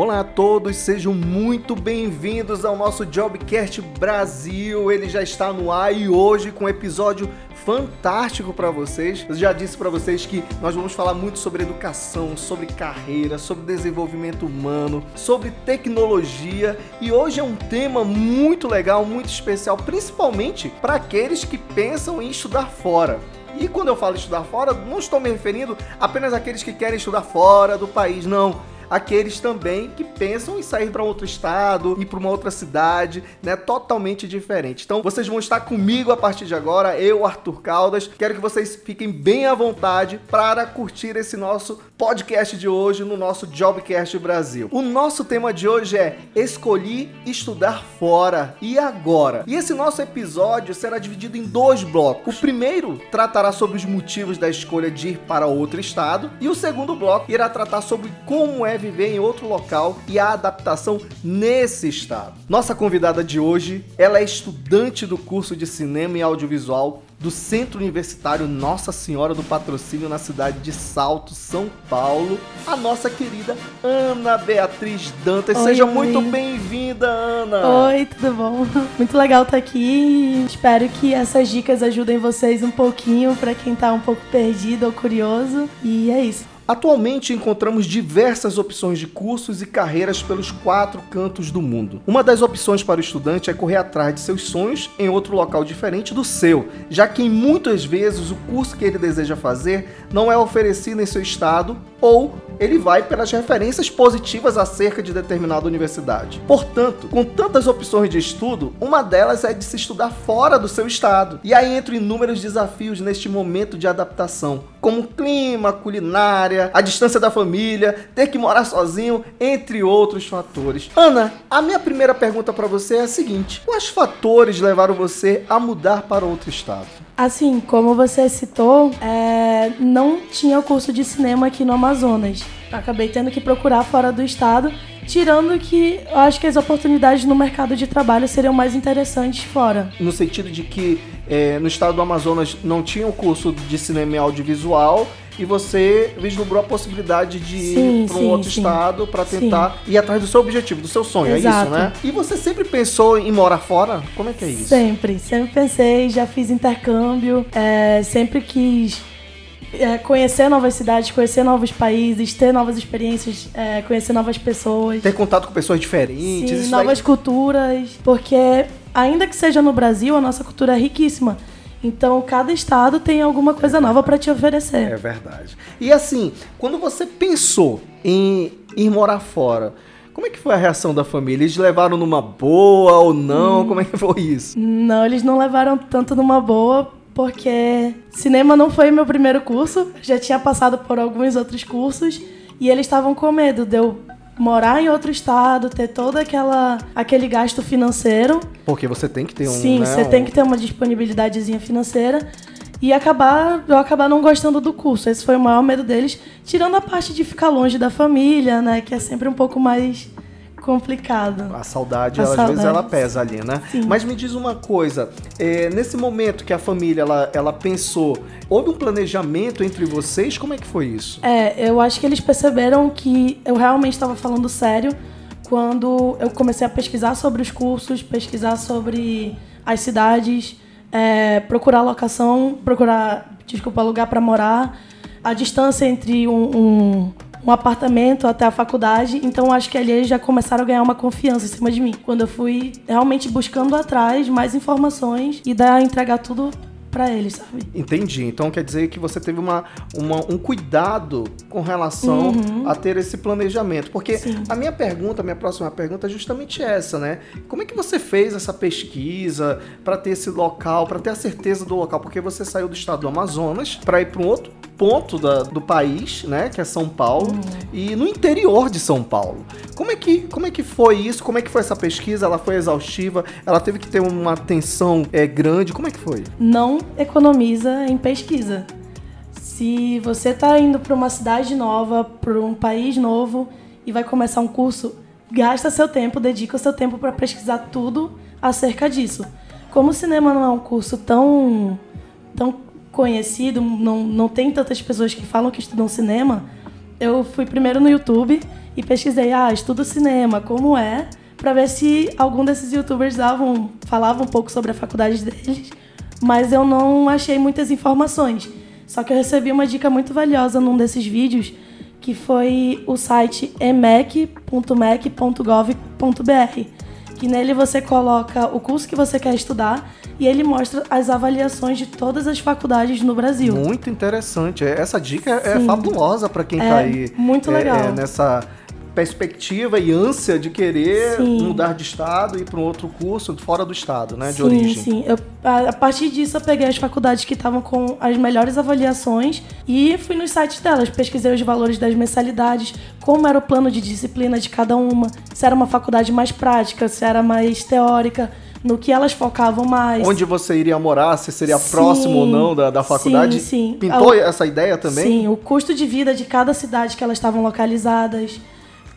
Olá a todos, sejam muito bem-vindos ao nosso Jobcast Brasil. Ele já está no ar e hoje com um episódio fantástico para vocês. Eu já disse para vocês que nós vamos falar muito sobre educação, sobre carreira, sobre desenvolvimento humano, sobre tecnologia e hoje é um tema muito legal, muito especial, principalmente para aqueles que pensam em estudar fora. E quando eu falo estudar fora, não estou me referindo apenas àqueles que querem estudar fora do país, não aqueles também que pensam em sair para outro estado, ir para uma outra cidade, né, totalmente diferente. Então, vocês vão estar comigo a partir de agora, eu, Arthur Caldas. Quero que vocês fiquem bem à vontade para curtir esse nosso podcast de hoje no nosso Jobcast Brasil. O nosso tema de hoje é Escolhi estudar fora e agora. E esse nosso episódio será dividido em dois blocos. O primeiro tratará sobre os motivos da escolha de ir para outro estado e o segundo bloco irá tratar sobre como é viver em outro local e a adaptação nesse estado. Nossa convidada de hoje, ela é estudante do curso de cinema e audiovisual do Centro Universitário Nossa Senhora do Patrocínio na cidade de Salto, São Paulo, a nossa querida Ana Beatriz Dantas. Oi, Seja oi. muito bem-vinda, Ana! Oi, tudo bom? Muito legal estar aqui. Espero que essas dicas ajudem vocês um pouquinho para quem está um pouco perdido ou curioso. E é isso. Atualmente encontramos diversas opções de cursos e carreiras pelos quatro cantos do mundo. Uma das opções para o estudante é correr atrás de seus sonhos em outro local diferente do seu, já que muitas vezes o curso que ele deseja fazer não é oferecido em seu estado ou ele vai pelas referências positivas acerca de determinada universidade. Portanto, com tantas opções de estudo, uma delas é de se estudar fora do seu estado. E aí entram inúmeros desafios neste momento de adaptação, como clima, culinária, a distância da família, ter que morar sozinho, entre outros fatores. Ana, a minha primeira pergunta para você é a seguinte: quais fatores levaram você a mudar para outro estado? Assim, como você citou, é, não tinha o curso de cinema aqui no Amazonas. Acabei tendo que procurar fora do estado, tirando que eu acho que as oportunidades no mercado de trabalho seriam mais interessantes fora. No sentido de que é, no estado do Amazonas não tinha o curso de cinema e audiovisual e você vislumbrou a possibilidade de sim, ir para um outro sim. estado para tentar sim. ir atrás do seu objetivo, do seu sonho, Exato. é isso, né? E você sempre pensou em morar fora? Como é que é isso? Sempre, sempre pensei, já fiz intercâmbio, é, sempre quis é, conhecer novas cidades, conhecer novos países, ter novas experiências, é, conhecer novas pessoas. Ter contato com pessoas diferentes. Sim, novas culturas, porque ainda que seja no Brasil, a nossa cultura é riquíssima. Então, cada estado tem alguma coisa nova para te oferecer. É verdade. E assim, quando você pensou em ir morar fora, como é que foi a reação da família? Eles levaram numa boa ou não? Hum. Como é que foi isso? Não, eles não levaram tanto numa boa, porque cinema não foi meu primeiro curso. Já tinha passado por alguns outros cursos e eles estavam com medo de eu morar em outro estado, ter todo aquela, aquele gasto financeiro. Porque você tem que ter um. Sim, né, você um... tem que ter uma disponibilidadezinha financeira. E acabar, eu acabar não gostando do curso. Esse foi o maior medo deles, tirando a parte de ficar longe da família, né? Que é sempre um pouco mais complicado. A saudade, a ela, saudade. às vezes, ela pesa ali, né? Sim. Mas me diz uma coisa, é, nesse momento que a família, ela, ela pensou, houve um planejamento entre vocês? Como é que foi isso? É, eu acho que eles perceberam que eu realmente estava falando sério quando eu comecei a pesquisar sobre os cursos, pesquisar sobre as cidades, é, procurar locação, procurar, desculpa, lugar para morar, a distância entre um, um um apartamento até a faculdade, então acho que ali eles já começaram a ganhar uma confiança em cima de mim. Quando eu fui realmente buscando atrás mais informações e dar entregar tudo para eles, sabe? Entendi. Então quer dizer que você teve uma, uma um cuidado com relação uhum. a ter esse planejamento. Porque Sim. a minha pergunta, a minha próxima pergunta é justamente essa, né? Como é que você fez essa pesquisa para ter esse local, para ter a certeza do local? Porque você saiu do estado do Amazonas para ir para um outro ponto da, do país, né, que é São Paulo, uhum. e no interior de São Paulo. Como é, que, como é que foi isso? Como é que foi essa pesquisa? Ela foi exaustiva? Ela teve que ter uma atenção é, grande? Como é que foi? Não economiza em pesquisa. Se você está indo para uma cidade nova, para um país novo e vai começar um curso, gasta seu tempo, dedica seu tempo para pesquisar tudo acerca disso. Como o cinema não é um curso tão, tão conhecido, não, não tem tantas pessoas que falam que estudam cinema, eu fui primeiro no YouTube e pesquisei, ah, estudo cinema, como é, para ver se algum desses youtubers davam, falavam um pouco sobre a faculdade deles, mas eu não achei muitas informações. Só que eu recebi uma dica muito valiosa num desses vídeos, que foi o site emec.mec.gov.br, que nele você coloca o curso que você quer estudar e ele mostra as avaliações de todas as faculdades no Brasil. Muito interessante. Essa dica é Sim. é fabulosa para quem está é, aí. Muito legal. É, é, nessa perspectiva e ânsia de querer sim. mudar de estado e ir para um outro curso fora do estado, né, de sim, origem. Sim, eu, a, partir disso eu peguei as faculdades que estavam com as melhores avaliações e fui nos sites delas, pesquisei os valores das mensalidades, como era o plano de disciplina de cada uma, se era uma faculdade mais prática, se era mais teórica, no que elas focavam mais. Onde você iria morar, se seria sim, próximo ou não da, da faculdade? Sim, sim. Pintou essa ideia também? Sim, o custo de vida de cada cidade que elas estavam localizadas.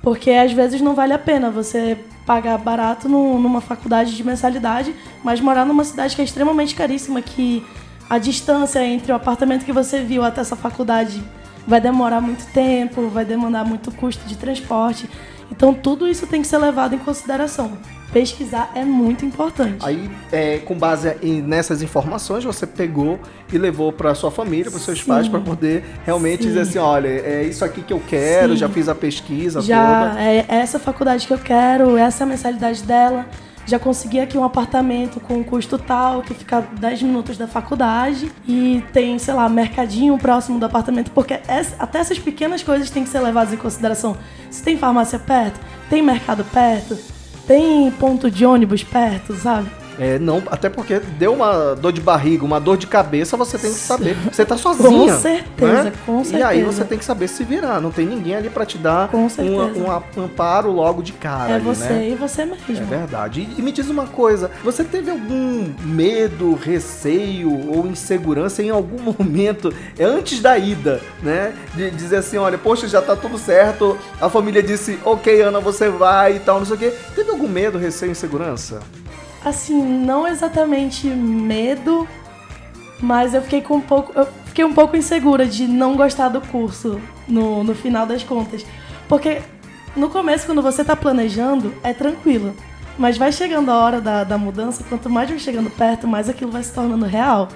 Porque às vezes não vale a pena você pagar barato no, numa faculdade de mensalidade, mas morar numa cidade que é extremamente caríssima, que a distância entre o apartamento que você viu até essa faculdade vai demorar muito tempo, vai demandar muito custo de transporte. Então tudo isso tem que ser levado em consideração pesquisar é muito importante. Aí, é, com base em, nessas informações, você pegou e levou para sua família, para seus Sim. pais, para poder realmente Sim. dizer assim, olha, é isso aqui que eu quero, Sim. já fiz a pesquisa já toda. É essa faculdade que eu quero, essa é a mensalidade dela. Já consegui aqui um apartamento com um custo tal, que fica 10 minutos da faculdade. E tem, sei lá, mercadinho próximo do apartamento, porque essa, até essas pequenas coisas têm que ser levadas em consideração. Se tem farmácia perto, tem mercado perto, tem ponto de ônibus perto, sabe? É, não, até porque deu uma dor de barriga, uma dor de cabeça, você tem que saber. Você tá sozinha. Com certeza, né? com certeza. E aí você tem que saber se virar. Não tem ninguém ali para te dar um, um, amparo logo de cara. É ali, você né? e você mesmo. É verdade. E, e, me diz uma coisa: você teve algum medo, receio ou insegurança em algum momento antes da ida, né? De dizer assim: olha, poxa, já tá tudo certo. A família disse, ok, Ana, você vai e tal, não sei o quê. Teve algum medo, receio, insegurança? Assim, não exatamente medo, mas eu fiquei com um pouco. Eu fiquei um pouco insegura de não gostar do curso no, no final das contas. Porque no começo, quando você está planejando, é tranquilo. Mas vai chegando a hora da, da mudança, quanto mais vai chegando perto, mais aquilo vai se tornando real.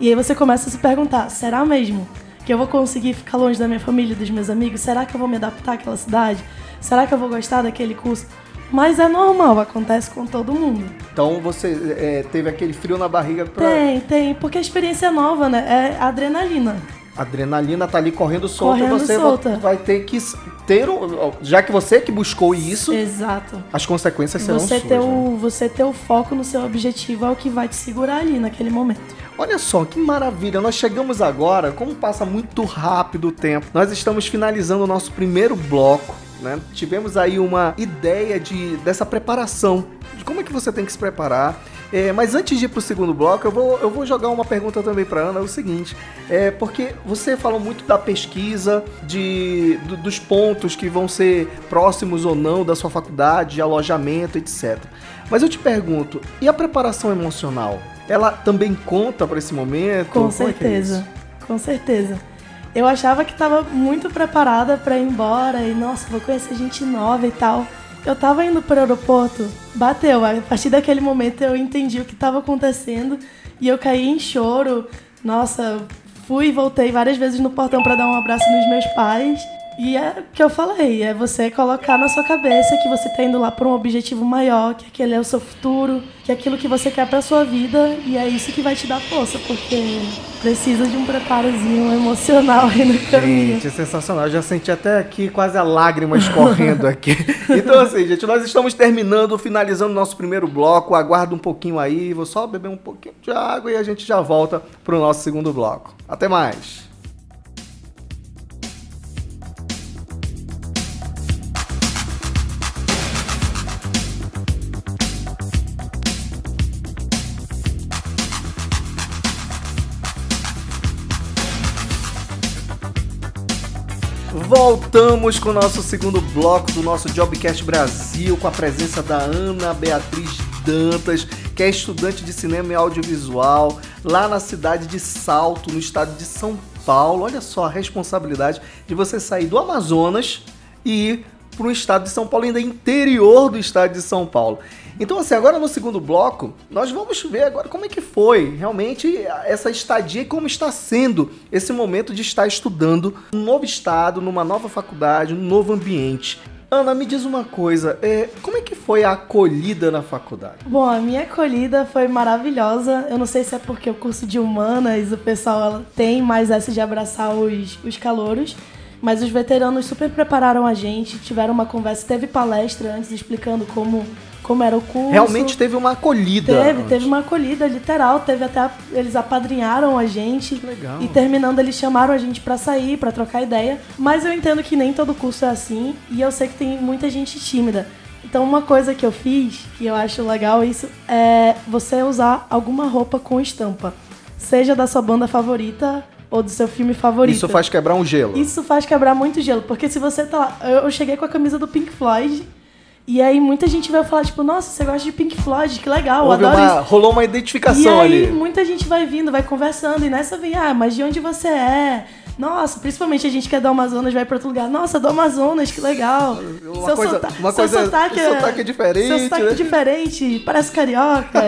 E aí você começa a se perguntar: será mesmo que eu vou conseguir ficar longe da minha família e dos meus amigos? Será que eu vou me adaptar àquela cidade? Será que eu vou gostar daquele curso? Mas é normal, acontece com todo mundo. Então você é, teve aquele frio na barriga pra... Tem, tem, porque a experiência é nova, né? É adrenalina. A adrenalina tá ali correndo solta correndo você solta. vai ter que ter já que você que buscou isso exato as consequências serão você suas, ter o né? você ter o foco no seu objetivo é o que vai te segurar ali naquele momento Olha só que maravilha, nós chegamos agora, como passa muito rápido o tempo, nós estamos finalizando o nosso primeiro bloco né? Tivemos aí uma ideia de, dessa preparação, de como é que você tem que se preparar. É, mas antes de ir para o segundo bloco, eu vou, eu vou jogar uma pergunta também para Ana, é o seguinte, é porque você falou muito da pesquisa, de, do, dos pontos que vão ser próximos ou não da sua faculdade, de alojamento, etc. Mas eu te pergunto, e a preparação emocional? Ela também conta para esse momento? Com como certeza, é é com certeza. Eu achava que estava muito preparada para ir embora e, nossa, vou conhecer gente nova e tal. Eu tava indo pro aeroporto, bateu. A partir daquele momento eu entendi o que estava acontecendo e eu caí em choro. Nossa, fui e voltei várias vezes no portão para dar um abraço nos meus pais. E é o que eu falei, é você colocar na sua cabeça que você está indo lá para um objetivo maior, que aquele é o seu futuro, que é aquilo que você quer para sua vida, e é isso que vai te dar força, porque precisa de um preparozinho emocional aí no caminho. Gente, é sensacional. Eu já senti até aqui quase a lágrima escorrendo aqui. Então, assim, gente, nós estamos terminando, finalizando o nosso primeiro bloco. Aguarda um pouquinho aí, vou só beber um pouquinho de água e a gente já volta para o nosso segundo bloco. Até mais! Voltamos com o nosso segundo bloco do nosso Jobcast Brasil, com a presença da Ana Beatriz Dantas, que é estudante de cinema e audiovisual lá na cidade de Salto, no estado de São Paulo. Olha só a responsabilidade de você sair do Amazonas e ir para um estado de São Paulo, ainda interior do estado de São Paulo. Então, assim, agora no segundo bloco, nós vamos ver agora como é que foi realmente essa estadia e como está sendo esse momento de estar estudando um novo estado, numa nova faculdade, um novo ambiente. Ana, me diz uma coisa, é, como é que foi a acolhida na faculdade? Bom, a minha acolhida foi maravilhosa. Eu não sei se é porque o curso de humanas, o pessoal tem mais essa de abraçar os, os calouros, mas os veteranos super prepararam a gente, tiveram uma conversa, teve palestra antes explicando como como era o curso. Realmente teve uma acolhida. Teve, teve uma acolhida literal, teve até eles apadrinharam a gente. Que legal. E terminando eles chamaram a gente para sair, para trocar ideia, mas eu entendo que nem todo curso é assim e eu sei que tem muita gente tímida. Então uma coisa que eu fiz, que eu acho legal isso, é você usar alguma roupa com estampa. Seja da sua banda favorita ou do seu filme favorito. Isso faz quebrar um gelo. Isso faz quebrar muito gelo, porque se você tá lá, eu cheguei com a camisa do Pink Floyd e aí muita gente vai falar, tipo, nossa, você gosta de Pink Floyd, que legal, Houve adoro uma, isso. rolou uma identificação e aí ali. muita gente vai vindo, vai conversando, e nessa vem, ah, mas de onde você é? Nossa, principalmente a gente que é do Amazonas vai pra outro lugar. Nossa, do Amazonas, que legal. Uma Seu coisa, sota- uma seu coisa, sotaque é- sotaque é diferente, Seu sotaque né? diferente, parece carioca.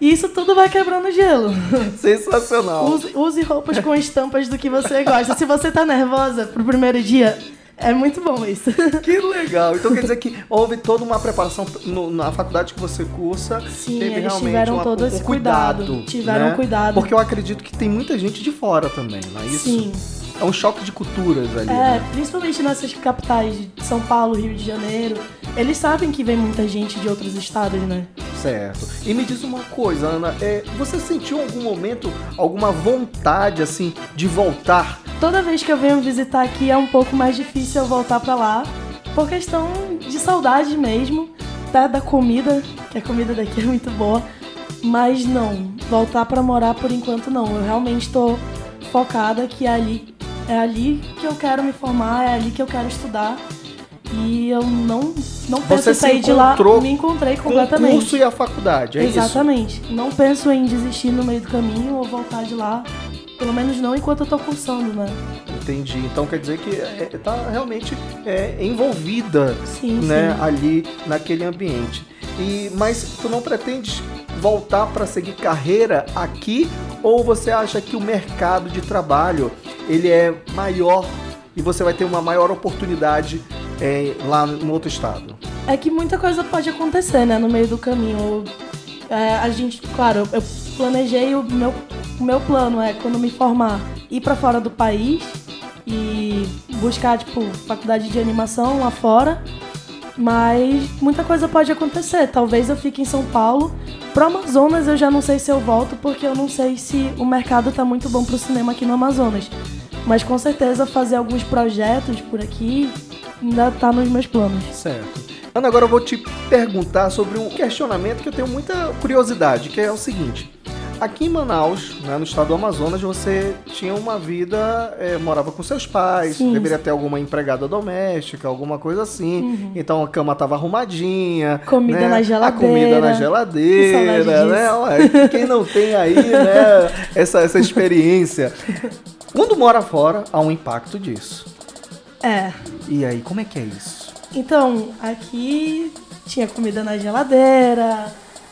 e isso tudo vai quebrando gelo. Sensacional. Use, use roupas com estampas do que você gosta. Se você tá nervosa pro primeiro dia, é muito bom isso. Que legal. Então quer dizer que houve toda uma preparação no- na faculdade que você cursa. Sim, teve eles realmente tiveram uma- todo um esse cuidado. Tiveram né? cuidado. Porque eu acredito que tem muita gente de fora também, não é isso? Sim. É um choque de culturas ali. É, né? principalmente nessas capitais de São Paulo, Rio de Janeiro. Eles sabem que vem muita gente de outros estados, né? Certo. E me diz uma coisa, Ana, é, você sentiu em algum momento alguma vontade, assim, de voltar? Toda vez que eu venho visitar aqui é um pouco mais difícil eu voltar pra lá, por questão de saudade mesmo, até da comida, que a comida daqui é muito boa. Mas não, voltar pra morar por enquanto não. Eu realmente tô focada que é ali, é ali que eu quero me formar, é ali que eu quero estudar. E eu não, não penso em sair de lá. Me encontrei Com o completamente. curso e a faculdade, é isso? Exatamente. Não penso em desistir no meio do caminho ou voltar de lá. Pelo menos não enquanto eu tô cursando, né? Entendi. Então quer dizer que é, tá realmente é, envolvida Sim, né, sim. ali naquele ambiente. E mas tu não pretendes voltar para seguir carreira aqui ou você acha que o mercado de trabalho ele é maior e você vai ter uma maior oportunidade é, lá no outro estado? É que muita coisa pode acontecer, né, no meio do caminho. É, a gente, claro, eu planejei o meu, meu plano é quando me formar ir pra fora do país e buscar tipo faculdade de animação lá fora. Mas muita coisa pode acontecer. Talvez eu fique em São Paulo. Pro Amazonas eu já não sei se eu volto porque eu não sei se o mercado tá muito bom pro cinema aqui no Amazonas. Mas com certeza fazer alguns projetos por aqui ainda tá nos meus planos. Certo. Ana, agora eu vou te perguntar sobre um questionamento que eu tenho muita curiosidade, que é o seguinte. Aqui em Manaus, né, no estado do Amazonas, você tinha uma vida, é, morava com seus pais, Sim. deveria ter alguma empregada doméstica, alguma coisa assim. Então a cama tava arrumadinha. Comida né, na A geladeira. comida na geladeira, né? Ué, quem não tem aí, né, essa, essa experiência. Quando mora fora, há um impacto disso. É. E aí, como é que é isso? Então, aqui tinha comida na geladeira,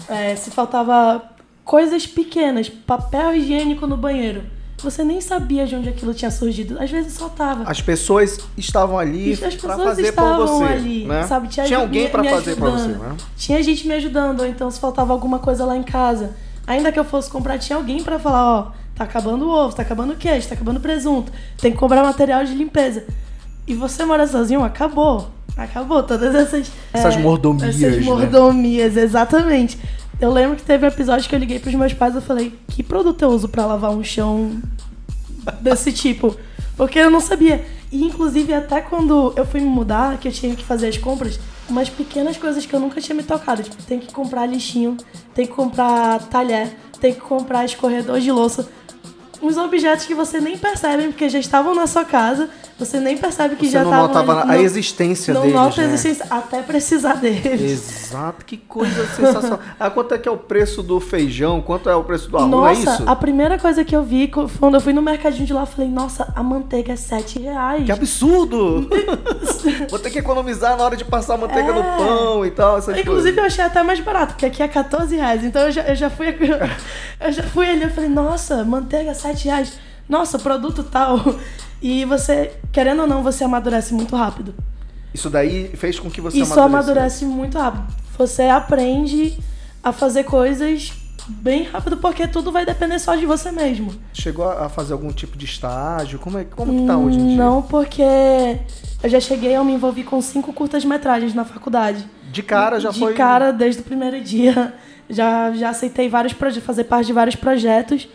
é, se faltava coisas pequenas, papel higiênico no banheiro. Você nem sabia de onde aquilo tinha surgido. Às vezes só tava. As pessoas estavam ali As para pessoas fazer por estavam você, ali, né? sabe? Tinha, Tinha alguém para fazer para você, né? Tinha gente me ajudando, ou então se faltava alguma coisa lá em casa. Ainda que eu fosse comprar, tinha alguém pra falar, ó, tá acabando o ovo, tá acabando o queijo, tá acabando o presunto, tem que comprar material de limpeza. E você mora sozinho, acabou. Acabou todas essas... Essas é, mordomias, Essas né? mordomias, exatamente. Eu lembro que teve um episódio que eu liguei pros meus pais e falei, que produto eu uso pra lavar um chão desse tipo? Porque eu não sabia. E inclusive até quando eu fui me mudar, que eu tinha que fazer as compras, umas pequenas coisas que eu nunca tinha me tocado. Tipo, tem que comprar lixinho, tem que comprar talher, tem que comprar escorredor de louça. Uns objetos que você nem percebe porque já estavam na sua casa, você nem percebe que Você já não tava notava a existência não deles, nota a né? existência até precisar deles. Exato, que coisa sensacional. Ah, quanto é que é o preço do feijão? Quanto é o preço do arroz? é Nossa, isso? a primeira coisa que eu vi quando eu fui no mercadinho de lá, eu falei, nossa, a manteiga é 7 reais. Que absurdo! Vou ter que economizar na hora de passar manteiga É. no pão e tal, essas Inclusive, coisas. eu achei até mais barato, porque aqui é 14 reais. Então eu já, eu já fui. Eu já fui ali e falei, nossa, manteiga 7 reais. Nossa, produto tal. E você, querendo ou não, você amadurece muito rápido. Isso daí fez com que você Isso amadurece muito rápido. Você aprende a fazer coisas bem rápido, porque tudo vai depender só de você mesmo. Chegou a fazer algum tipo de estágio? Como, é, como que tá hoje em dia? Não, porque eu já cheguei, eu me envolvi com cinco curtas-metragens na faculdade. De cara já de foi. cara, desde o primeiro dia. Já, já aceitei vários projetos, fazer parte de vários projetos.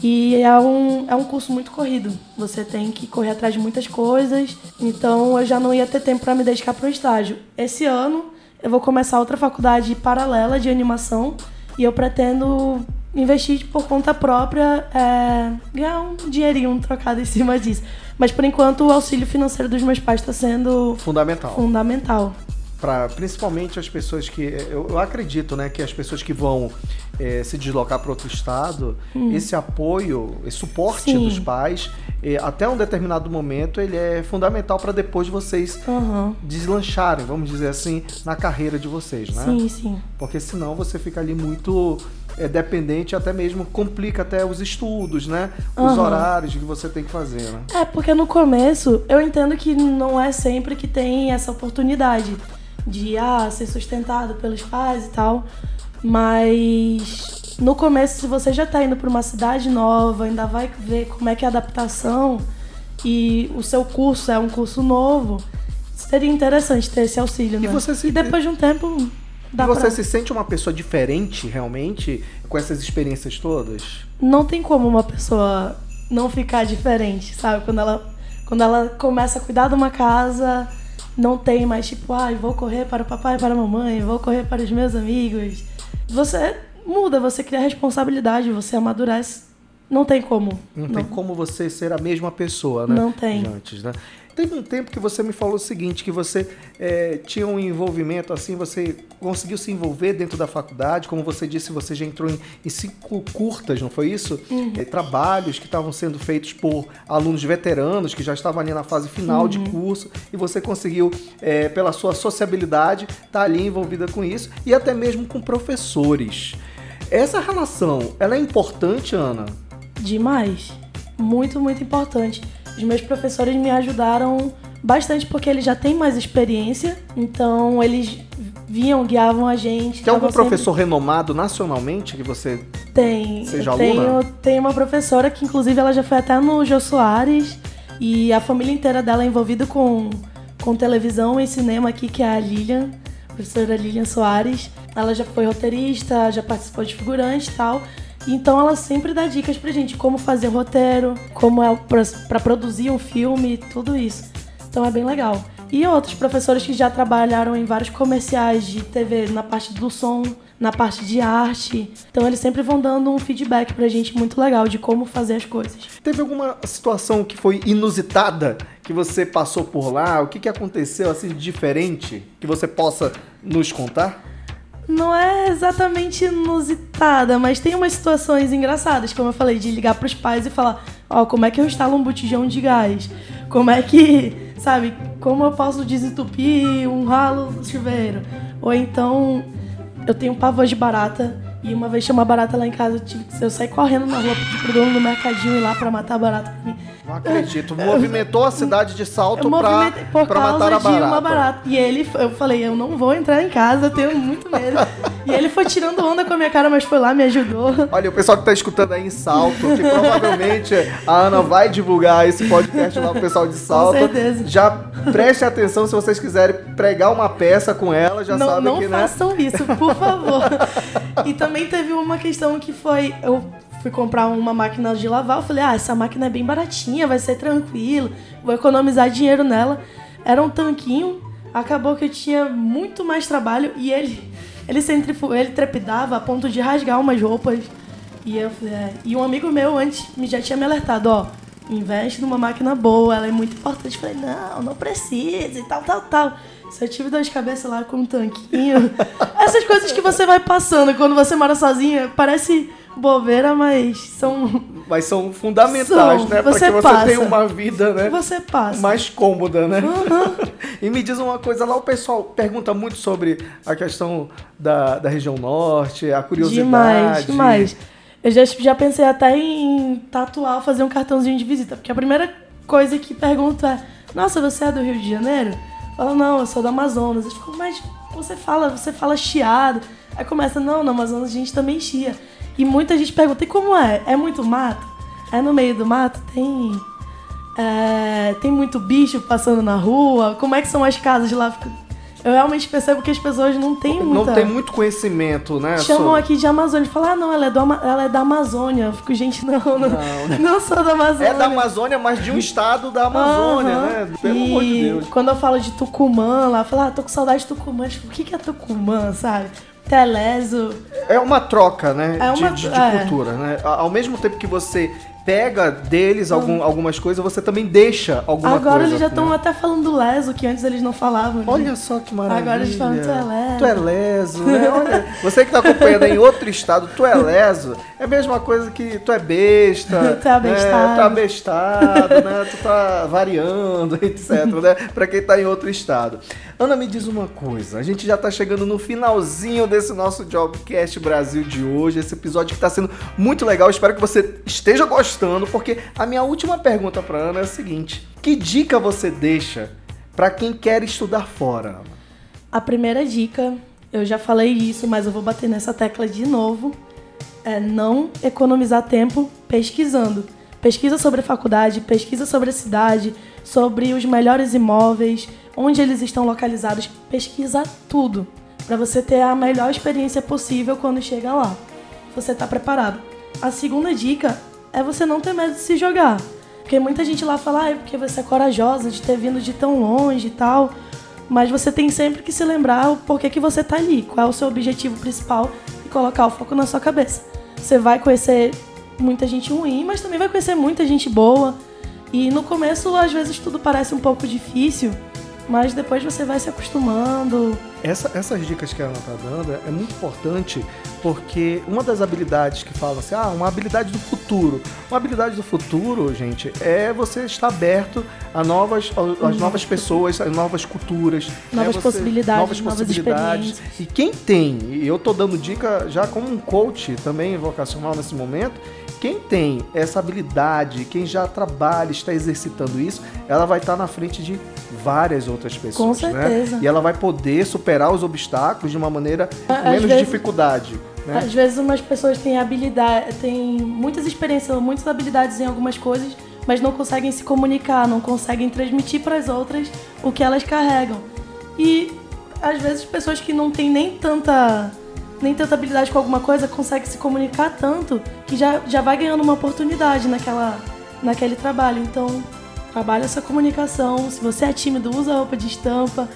E é um, é um curso muito corrido. Você tem que correr atrás de muitas coisas. Então eu já não ia ter tempo para me dedicar para o estágio. Esse ano eu vou começar outra faculdade paralela de animação. E eu pretendo investir por conta própria, é, ganhar um dinheirinho um trocado em cima disso. Mas por enquanto o auxílio financeiro dos meus pais está sendo Fundamental. fundamental. Pra, principalmente as pessoas que. Eu, eu acredito, né, que as pessoas que vão eh, se deslocar para outro estado, esse apoio, esse suporte Hum. Sim. dos pais, eh, até um determinado momento, ele é fundamental para depois vocês Aham. deslancharem, vamos dizer assim, na carreira de vocês, né? Sim, sim. Porque senão você fica ali muito é, dependente, até mesmo complica até os estudos, né? Os Aham. horários que você tem que fazer, né? É, porque no começo eu entendo que não é sempre que tem essa oportunidade de ah, ser sustentado pelos pais e tal. Mas no começo, se você já tá indo para uma cidade nova, ainda vai ver como é que é a adaptação e o seu curso é um curso novo, seria interessante ter esse auxílio, E né? você se- e depois de um tempo dá e você pra... se sente uma pessoa diferente, realmente, com essas experiências todas? não tem como uma pessoa não ficar diferente, sabe? Quando ela, quando ela começa a cuidar de uma casa, não tem mais tipo, ai, vou correr para o papai e para a mamãe, vou correr para os meus amigos. Você muda, você cria responsabilidade, você amadurece. Não tem como. Não, tem como você ser a mesma pessoa, né? Não tem. de Antes, né? Teve um tempo que você me falou o seguinte, que você é, tinha um envolvimento assim, você conseguiu se envolver dentro da faculdade, como você disse, você já entrou em, em cinco curtas, não foi isso? Uhum. É, trabalhos que estavam sendo feitos por alunos veteranos, que já estavam ali na fase final de Uhum. curso, e você conseguiu, é, pela sua sociabilidade, estar ali envolvida com isso, e até mesmo com professores. Essa relação, ela é importante, Ana? Demais. Muito, muito importante. Os meus professores me ajudaram bastante porque eles já têm mais experiência, então eles viam, guiavam a gente. Tem algum sempre- professor renomado nacionalmente que você Tem. Seja eu aluna? tenho, tenho uma professora que, inclusive, ela já foi até no Jô Soares e a família inteira dela é envolvida com, com televisão e cinema aqui, que é a Lilian, a professora Lilian Soares. Ela já foi roteirista, já participou de figurante e tal. Então ela sempre dá dicas pra gente como fazer roteiro, como é pra produzir um filme, tudo isso. Então é bem legal. E outros professores que já trabalharam em vários comerciais de TV na parte do som, na parte de arte. Então eles sempre vão dando um feedback pra gente muito legal de como fazer as coisas. Teve alguma situação que foi inusitada que você passou por lá? O que, que aconteceu assim de diferente que você possa nos contar? Não é exatamente inusitada, mas tem umas situações engraçadas, como eu falei, de ligar pros pais e falar, ó, como é que eu instalo um botijão de gás? Como é que, sabe, como eu posso desentupir um ralo do chuveiro? Ou então, eu tenho pavor de barata, e uma vez tinha uma barata lá em casa, eu, tive eu saí correndo na rua, pedi pro dono do mercadinho ir lá pra matar a barata pra mim. Não acredito. Movimentou a cidade de salto Eu pra, matar a barata. uma barata. E ele, eu falei, eu não vou entrar em casa, eu tenho muito medo. e ele foi tirando onda com a minha cara, mas foi lá, me ajudou. Olha, o pessoal que tá escutando aí em Salto, que provavelmente a Ana vai divulgar esse podcast lá pro pessoal de Salto. certeza. Já preste atenção se vocês quiserem pregar uma peça com ela, já não sabem não que, né? façam isso, por favor. e também teve uma questão que foi. Eu fui comprar uma máquina de lavar, eu falei, ah, essa máquina é bem baratinha, vai ser tranquilo, vou economizar dinheiro nela. Era um tanquinho, acabou que eu tinha muito mais trabalho e ele, ele, centrifu- ele trepidava a ponto de rasgar umas roupas. E eu falei, é. E um amigo meu antes já tinha me alertado, ó. investe numa máquina boa, ela é muito importante. Eu falei, não, não precisa e tal, tal, tal. Se eu tive dor de cabeça lá com um tanquinho. Essas coisas que você vai passando quando você mora sozinha, parece bobeira, mas são. Mas são fundamentais, São. né? Você que você passa. tenha uma vida, né? Você passa. Mais cômoda, né? Aham. e me diz uma coisa, lá o pessoal pergunta muito sobre a questão da, da região norte, a curiosidade. Demais, demais. Eu já, já pensei até em tatuar, fazer um cartãozinho de visita. Porque a primeira coisa que pergunto é: Nossa, você é do Rio de Janeiro? Fala, não, eu sou do Amazonas. Eu fico, mas você fala, você fala chiado. Aí começa, não, no Amazonas a gente também chia. E muita gente pergunta, e como é? É muito mato? É no meio do mato? Tem. é, tem muito bicho passando na rua? Como é que são as casas lá? Eu realmente percebo que as pessoas não têm muita... Não tem muito conhecimento, né? Chamam sobre- aqui de Amazônia. Falam, ah, não, ela é, do Ama- ela é da Amazônia. Eu fico, gente, não, não, Não, não, sou da Amazônia. É da Amazônia, mas de um estado da Amazônia, né? Pelo e amor de Deus. quando eu falo de Tucumã lá, eu falo, ah, tô com saudade de Tucumã. Tipo, o que, é Tucumã, sabe? Teleso. É uma troca, né? É uma- de, de- de é. cultura, né? Ao mesmo tempo que você pega deles algum- algumas coisas, você também deixa alguma coisa. Agora eles já estão né? até falando leso, que antes eles não falavam. Olha só que maravilha. Agora eles falam, "Tu é leso." Tu é leso, né? Olha, você que tá acompanhando em outro estado, tu é leso, é a mesma coisa que tu é besta. Tu é abestado. Né? Tu é abestado, né? Tu tá variando, etc, né? Pra quem tá em outro estado. Ana, me diz uma coisa. A gente já tá chegando no finalzinho desse nosso Jobcast Brasil de hoje. Esse episódio que tá sendo muito legal. Espero que você esteja gostando, porque a minha última pergunta pra Ana é a seguinte: Que dica você deixa pra quem quer estudar fora? A primeira dica, eu já falei isso, mas eu vou bater nessa tecla de novo, é não economizar tempo pesquisando. Pesquisa sobre a faculdade, pesquisa sobre a cidade, sobre os melhores imóveis, onde eles estão localizados, pesquisa tudo para você ter a melhor experiência possível quando chega lá. Você tá preparado. A segunda dica é você não ter medo de se jogar. Porque muita gente lá fala, ah, é porque você é corajosa de ter vindo de tão longe e tal. Mas você tem sempre que se lembrar o porquê que você tá ali, qual é o seu objetivo principal e colocar o foco na sua cabeça. Você vai conhecer muita gente ruim, mas também vai conhecer muita gente boa. E no começo, às vezes, tudo parece um pouco difícil, mas depois você vai se acostumando. Essa- essas dicas que a Ana tá dando é muito importante porque uma das habilidades que fala assim, ah, uma habilidade do futuro. Uma habilidade do futuro, gente, é você estar aberto a novas, a- às novas pessoas, a novas culturas, né? Novas Você- possibilidades, novas novas possibilidades. experiências. E quem tem, e eu tô dando dica já como um coach também vocacional nesse momento, quem tem essa habilidade, quem já trabalha, está exercitando isso, ela vai estar na frente de várias outras pessoas, certeza. né? E ela vai poder superar os obstáculos de uma maneira com menos vezes- dificuldade, né? Às vezes umas pessoas têm habilidade, têm muitas experiências, muitas habilidades em algumas coisas, mas não conseguem se comunicar, não conseguem transmitir para as outras o que elas carregam. E às vezes pessoas que não têm nem tanta nem tanta habilidade com alguma coisa conseguem se comunicar tanto que já, já vai ganhando uma oportunidade naquela naquele trabalho. Então, trabalha essa comunicação. Se você é tímido, usa roupa de estampa,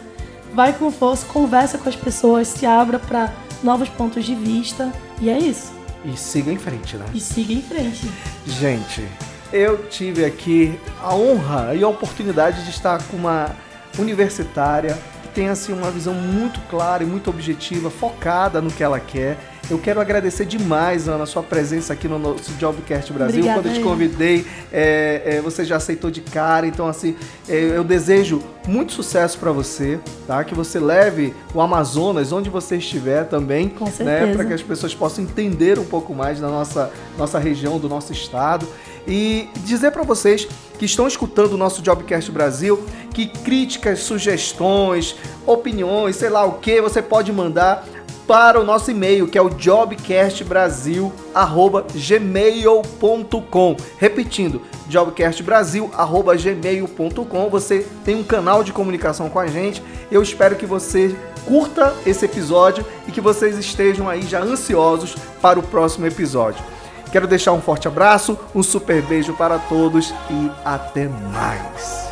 vai com força, conversa com as pessoas, se abra para novos pontos de vista. E é isso. E siga em frente, né? E siga em frente. Gente, eu tive aqui a honra e a oportunidade de estar com uma universitária tem assim uma visão muito clara e muito objetiva, focada no que ela quer. Eu quero agradecer demais, Ana, a sua presença aqui no nosso Jobcast Brasil. Obrigada, Quando eu te convidei, é, é, você já aceitou de cara. Então, assim, é, eu desejo muito sucesso para você, tá? Que você leve o Amazonas onde você estiver também, Com né? Para que as pessoas possam entender um pouco mais da nossa, nossa região, do nosso estado. E dizer para vocês que estão escutando o nosso Jobcast Brasil que críticas, sugestões, opiniões, sei lá o que, você pode mandar para o nosso e-mail, que é o jobcastbrasil@gmail.com. Repetindo, jobcastbrasil@gmail.com. Você tem um canal de comunicação com a gente. Eu espero que você curta esse episódio e que vocês estejam aí já ansiosos para o próximo episódio. Quero deixar um forte abraço, um super beijo para todos e até mais.